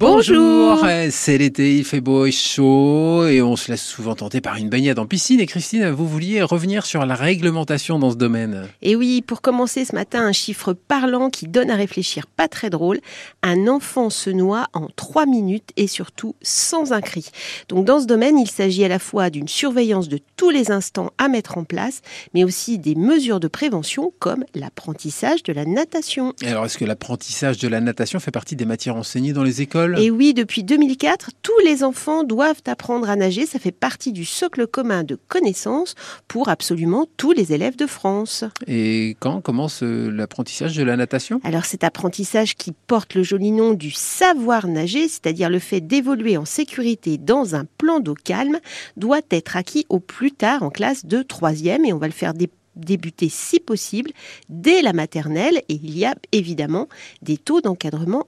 Bonjour, c'est l'été, il fait beau et chaud et on se laisse souvent tenter par une baignade en piscine. Et Christine, vous vouliez revenir sur la réglementation dans ce domaine. Et oui, pour commencer ce matin, un chiffre parlant qui donne à réfléchir, pas très drôle. Un enfant se noie en trois minutes et surtout sans un cri. Donc dans ce domaine, il s'agit à la fois d'une surveillance de tous les instants à mettre en place, mais aussi des mesures de prévention comme l'apprentissage de la natation. Alors est-ce que l'apprentissage de la natation fait partie des matières enseignées dans les écoles? Et oui, depuis 2004, tous les enfants doivent apprendre à nager. Ça fait partie du socle commun de connaissances pour absolument tous les élèves de France. Et quand commence euh, l'apprentissage de la natation? Alors cet apprentissage qui porte le joli nom du savoir nager, c'est-à-dire le fait d'évoluer en sécurité dans un plan d'eau calme, doit être acquis au plus tard en classe de troisième et on va le faire des débuter si possible dès la maternelle et il y a évidemment des taux d'encadrement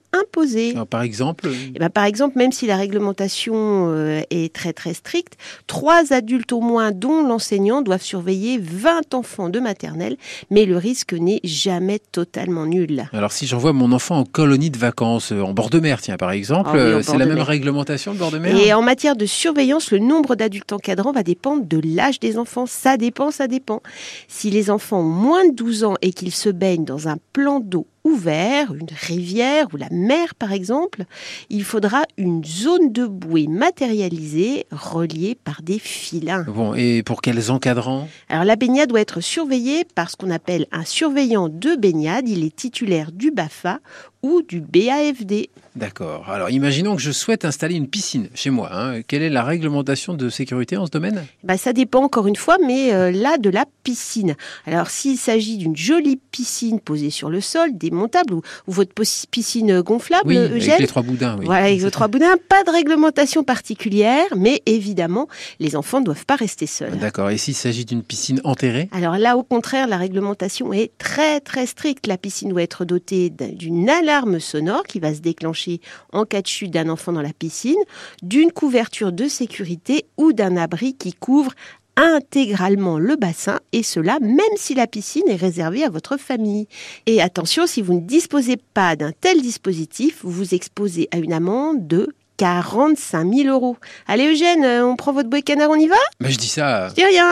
par exemple? Eh ben, Par exemple, même si la réglementation euh, est très très stricte, trois adultes au moins dont l'enseignant doivent surveiller 20 enfants de maternelle, mais le risque n'est jamais totalement nul. Alors si j'envoie mon enfant en colonie de vacances, euh, en bord de mer, tiens par exemple, ah euh, c'est la même réglementation de bord de mer? Et en matière de surveillance, le nombre d'adultes encadrants va dépendre de l'âge des enfants. Ça dépend, ça dépend. Si les enfants ont moins de 12 ans et qu'ils se baignent dans un plan d'eau ouvert, une rivière ou la mer par exemple, il faudra une zone de bouée matérialisée reliée par des filins. Bon, et pour quels encadrants? Alors la baignade doit être surveillée par ce qu'on appelle un surveillant de baignade. Il est titulaire du BAFA ou du BAFD. D'accord. Alors imaginons que je souhaite installer une piscine chez moi. Hein. Quelle est la réglementation de sécurité en ce domaine? Bah, Ça dépend encore une fois, mais euh, là de la piscine. Alors s'il s'agit d'une jolie piscine posée sur le sol, des montable ou, votre piscine gonflable, oui, Avec les trois boudins. Oui. Voilà, avec les trois boudins. Pas de réglementation particulière, mais évidemment, les enfants ne doivent pas rester seuls. D'accord. Et s'il s'agit d'une piscine enterrée? Alors là, au contraire, la réglementation est très très stricte. La piscine doit être dotée d'une alarme sonore qui va se déclencher en cas de chute d'un enfant dans la piscine, d'une couverture de sécurité ou d'un abri qui couvre intégralement le bassin et cela même si la piscine est réservée à votre famille. Et attention, si vous ne disposez pas d'un tel dispositif, vous vous exposez à une amende de 45 000 euros. Allez Eugène, on prend votre bois canard, on y va? Mais je dis ça. Je dis rien.